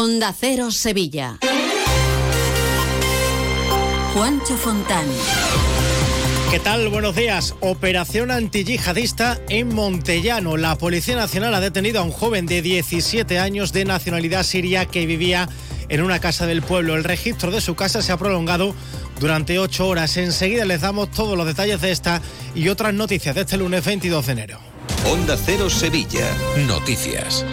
Onda Cero Sevilla. Juancho Fontán. ¿Qué tal? Buenos días. Operación antiyihadista en Montellano. La Policía Nacional ha detenido a un joven de 17 años de nacionalidad siria que vivía en una casa del pueblo. El registro de su casa se ha prolongado durante ocho horas. Enseguida les damos todos los detalles de esta y otras noticias de este lunes 22 de enero. Onda Cero Sevilla. Noticias.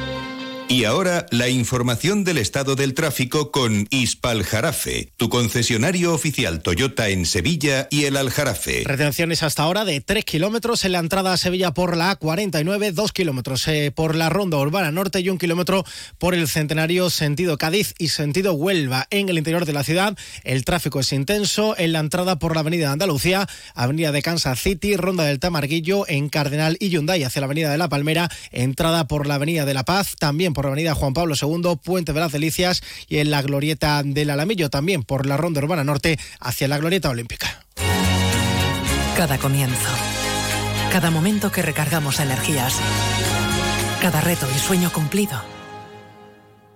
Y ahora la información del estado del tráfico con Ispal Jarafe, tu concesionario oficial Toyota en Sevilla y el Aljarafe. Retenciones hasta ahora de 3 kilómetros en la entrada a Sevilla por la A49, 2 kilómetros eh, por la Ronda Urbana Norte y un kilómetro por el Centenario sentido Cádiz y sentido Huelva. En el interior de la ciudad el tráfico es intenso en la entrada por la Avenida de Andalucía, Avenida de Kansas City, Ronda del Tamarguillo, en Cardenal y Hyundai hacia la Avenida de la Palmera, entrada por la Avenida de la Paz, también por la Avenida Juan Pablo II, Puente de las Delicias y en la Glorieta del Alamillo, también por la Ronda Urbana Norte hacia la Glorieta Olímpica. Cada comienzo, cada momento que recargamos energías, cada reto y sueño cumplido,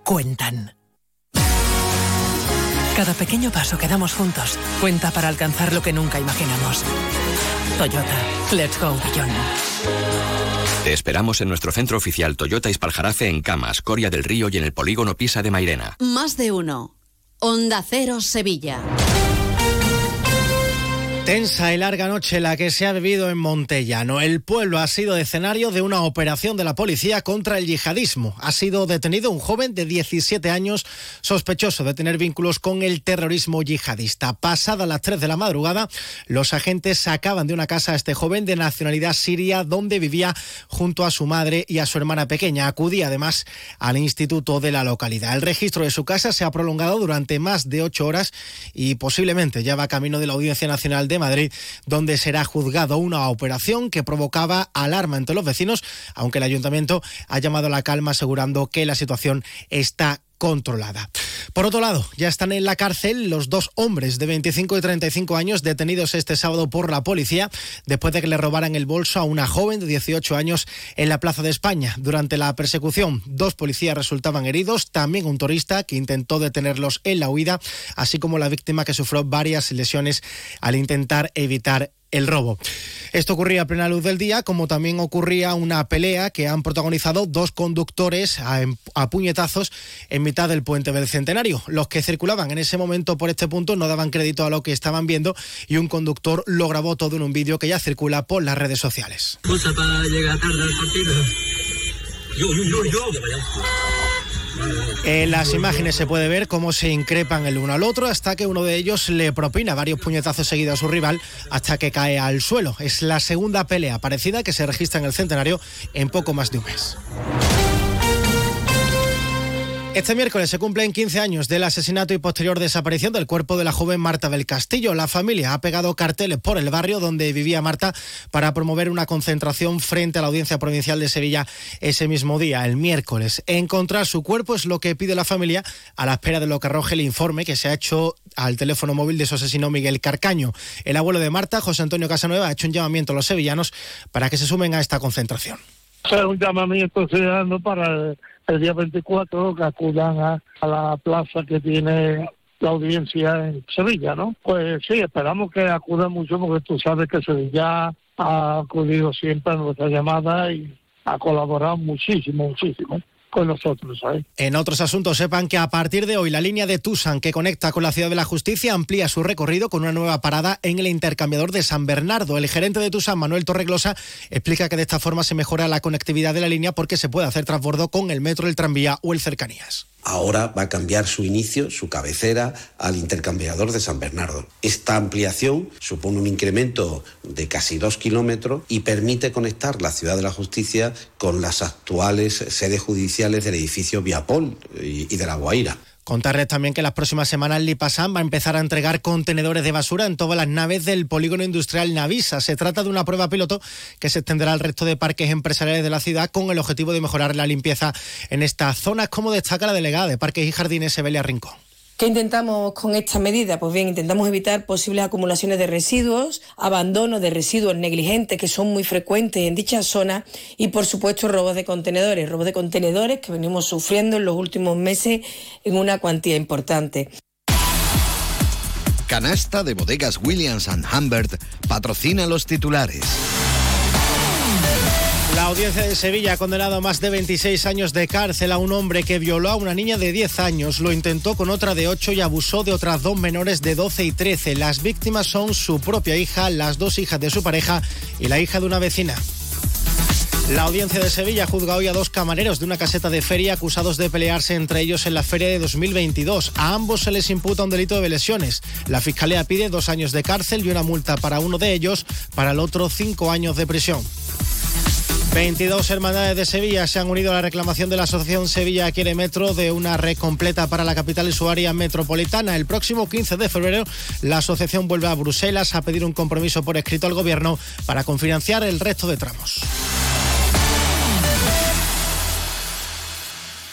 cuentan. Cada pequeño paso que damos juntos cuenta para alcanzar lo que nunca imaginamos. Toyota, let's go beyond. Te esperamos en nuestro centro oficial Toyota Ispaljarafe en Camas, Coria del Río y en el polígono Pisa de Mairena. Más de uno. Onda Cero Sevilla. Tensa y larga noche la que se ha vivido en Montellano. El pueblo ha sido escenario de una operación de la policía contra el yihadismo. Ha sido detenido un joven de 17 años sospechoso de tener vínculos con el terrorismo yihadista. Pasada las 3 de la madrugada, los agentes sacaban de una casa a este joven de nacionalidad siria donde vivía junto a su madre y a su hermana pequeña. Acudía además al instituto de la localidad. El registro de su casa se ha prolongado durante más de ocho horas y posiblemente ya va camino de la Audiencia Nacional de Madrid, donde será juzgado una operación que provocaba alarma entre los vecinos, aunque el ayuntamiento ha llamado a la calma asegurando que la situación está controlada. Por otro lado, ya están en la cárcel los dos hombres de 25 y 35 años detenidos este sábado por la policía después de que le robaran el bolso a una joven de 18 años en la Plaza de España. Durante la persecución, dos policías resultaban heridos, también un turista que intentó detenerlos en la huida, así como la víctima que sufrió varias lesiones al intentar evitar el robo. Esto ocurría a plena luz del día, como también ocurría una pelea que han protagonizado dos conductores a, a, puñetazos en mitad del puente del Centenario. Los que circulaban en ese momento por este punto no daban crédito a lo que estaban viendo y un conductor lo grabó todo en un vídeo que ya circula por las redes sociales. En las imágenes se puede ver cómo se increpan el uno al otro hasta que uno de ellos le propina varios puñetazos seguidos a su rival hasta que cae al suelo. Es la segunda pelea parecida que se registra en el centenario en poco más de un mes. Este miércoles se cumplen 15 años del asesinato y posterior desaparición del cuerpo de la joven Marta del Castillo. La familia ha pegado carteles por el barrio donde vivía Marta para promover una concentración frente a la Audiencia Provincial de Sevilla ese mismo día, el miércoles. Encontrar su cuerpo es lo que pide la familia a la espera de lo que arroje el informe que se ha hecho al teléfono móvil de su asesino Miguel Carcaño. El abuelo de Marta, José Antonio Casanueva, ha hecho un llamamiento a los sevillanos para que se sumen a esta concentración. Un llamamiento ciudadano para el día 24 que acudan a, a, la plaza que tiene la audiencia en Sevilla, ¿no? Pues sí, esperamos que acudan mucho porque tú sabes que Sevilla ha acudido siempre a nuestra llamada y ha colaborado muchísimo, muchísimo con nosotros. En otros asuntos, sepan que a partir de hoy la línea de Tusan que conecta con la Ciudad de la Justicia amplía su recorrido con una nueva parada en el intercambiador de San Bernardo. El gerente de Tusan, Manuel Torreglosa, explica que de esta forma se mejora la conectividad de la línea porque se puede hacer transbordo con el metro, el tranvía o el cercanías. Ahora va a cambiar su inicio, su cabecera, al intercambiador de San Bernardo. Esta ampliación supone un incremento de casi dos kilómetros y permite conectar la Ciudad de la Justicia con las actuales sedes judiciales del edificio Viapol y de la Guaira. Contarles también que las próximas semanas Lipasan va a empezar a entregar contenedores de basura en todas las naves del polígono industrial Navisa. Se trata de una prueba piloto que se extenderá al resto de parques empresariales de la ciudad con el objetivo de mejorar la limpieza en estas zonas, como destaca la delegada de Parques y Jardines, Evelia Rincón. ¿Qué intentamos con esta medida? Pues bien, intentamos evitar posibles acumulaciones de residuos, abandono de residuos negligentes que son muy frecuentes en dicha zona y, por supuesto, robos de contenedores, robos de contenedores que venimos sufriendo en los últimos meses en una cuantía importante. Canasta de bodegas Williams ⁇ Humbert patrocina los titulares. Audiencia de Sevilla ha condenado a más de 26 años de cárcel a un hombre que violó a una niña de 10 años, lo intentó con otra de 8 y abusó de otras dos menores de 12 y 13. Las víctimas son su propia hija, las dos hijas de su pareja y la hija de una vecina. La audiencia de Sevilla juzga hoy a dos camareros de una caseta de feria acusados de pelearse entre ellos en la feria de 2022. A ambos se les imputa un delito de lesiones. La fiscalía pide dos años de cárcel y una multa para uno de ellos, para el otro cinco años de prisión. 22 hermandades de Sevilla se han unido a la reclamación de la Asociación Sevilla Quiere Metro de una red completa para la capital y su área metropolitana. El próximo 15 de febrero, la asociación vuelve a Bruselas a pedir un compromiso por escrito al gobierno para confinanciar el resto de tramos.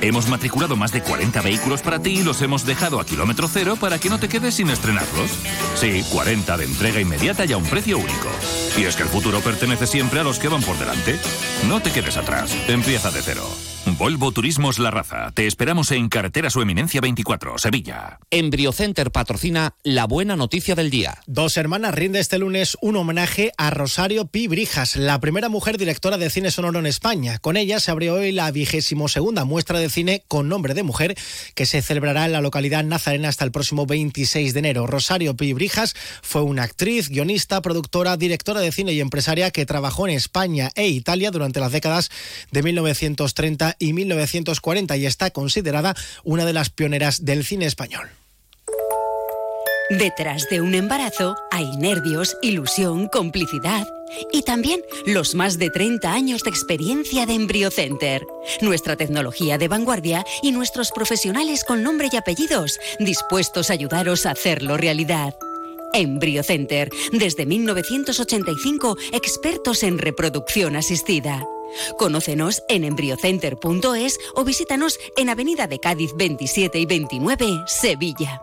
Hemos matriculado más de 40 vehículos para ti y los hemos dejado a kilómetro cero para que no te quedes sin estrenarlos. Sí, 40 de entrega inmediata y a un precio único. Y es que el futuro pertenece siempre a los que van por delante. No te quedes atrás. Empieza de cero. Volvo Turismos La Raza. Te esperamos en Carretera Su Eminencia 24, Sevilla. Embriocenter patrocina la buena noticia del día. Dos hermanas rinde este lunes un homenaje a Rosario Pi Brijas, la primera mujer directora de cine sonoro en España. Con ella se abrió hoy la vigésimo segunda muestra de cine con nombre de mujer que se celebrará en la localidad nazarena hasta el próximo 26 de enero. Rosario Pi Brijas fue una actriz, guionista, productora, directora de cine y empresaria que trabajó en España e Italia durante las décadas de 1930 y 1940 y está considerada una de las pioneras del cine español. Detrás de un embarazo hay nervios, ilusión, complicidad y también los más de 30 años de experiencia de EmbryoCenter. Nuestra tecnología de vanguardia y nuestros profesionales con nombre y apellidos dispuestos a ayudaros a hacerlo realidad. EmbryoCenter, desde 1985, expertos en reproducción asistida. Conócenos en embryocenter.es o visítanos en Avenida de Cádiz 27 y 29, Sevilla.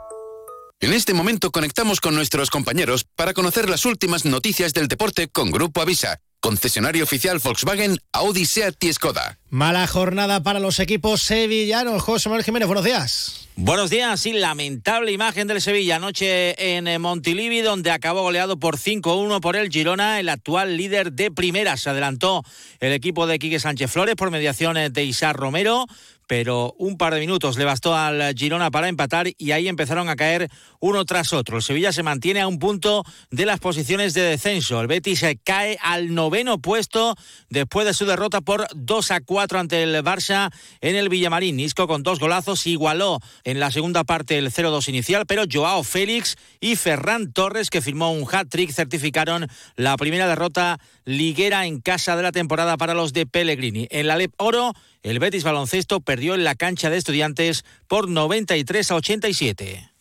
En este momento conectamos con nuestros compañeros para conocer las últimas noticias del deporte con Grupo Avisa, concesionario oficial Volkswagen, Audi, Seat y Skoda. Mala jornada para los equipos sevillanos. José Manuel Jiménez, buenos días. Buenos días, sí, lamentable imagen del Sevilla anoche en Montilivi, donde acabó goleado por 5-1 por el Girona, el actual líder de primera. Se adelantó el equipo de Quique Sánchez Flores por mediación de Isar Romero, pero un par de minutos le bastó al Girona para empatar y ahí empezaron a caer uno tras otro. El Sevilla se mantiene a un punto de las posiciones de descenso. El Betis se cae al noveno puesto después de su derrota por 2 a 4 ante el Barça en el Villamarín. Nisco con dos golazos igualó en la segunda parte el 0-2 inicial, pero Joao Félix y Ferran Torres, que firmó un hat-trick, certificaron la primera derrota liguera en casa de la temporada para los de Pellegrini. En la Lep Oro, el Betis Baloncesto perdió en la cancha de estudiantes por 93 a 87.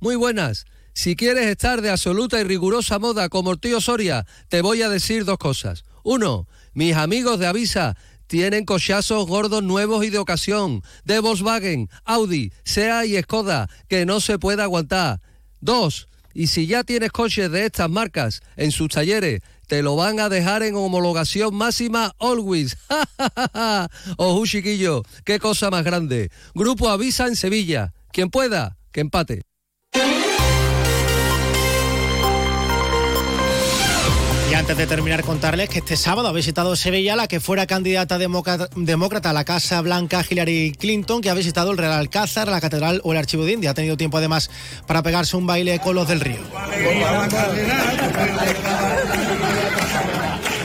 Muy buenas. Si quieres estar de absoluta y rigurosa moda como el tío Soria, te voy a decir dos cosas. Uno, mis amigos de Avisa tienen cochazos gordos nuevos y de ocasión, de Volkswagen, Audi, SEA y Skoda, que no se puede aguantar. Dos, y si ya tienes coches de estas marcas en sus talleres, lo van a dejar en homologación máxima always. Ojo, chiquillo, qué cosa más grande. Grupo Avisa en Sevilla. Quien pueda, que empate. Y antes de terminar, contarles que este sábado ha visitado Sevilla la que fuera candidata demócrata a la Casa Blanca, Hillary Clinton, que ha visitado el Real Alcázar, la Catedral o el Archivo de India. Ha tenido tiempo además para pegarse un baile con los del río.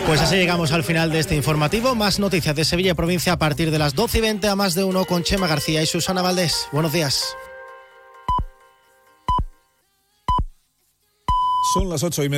Pues así llegamos al final de este informativo. Más noticias de Sevilla provincia a partir de las 12 y 20 a más de uno con Chema García y Susana Valdés. Buenos días. Son las ocho y media.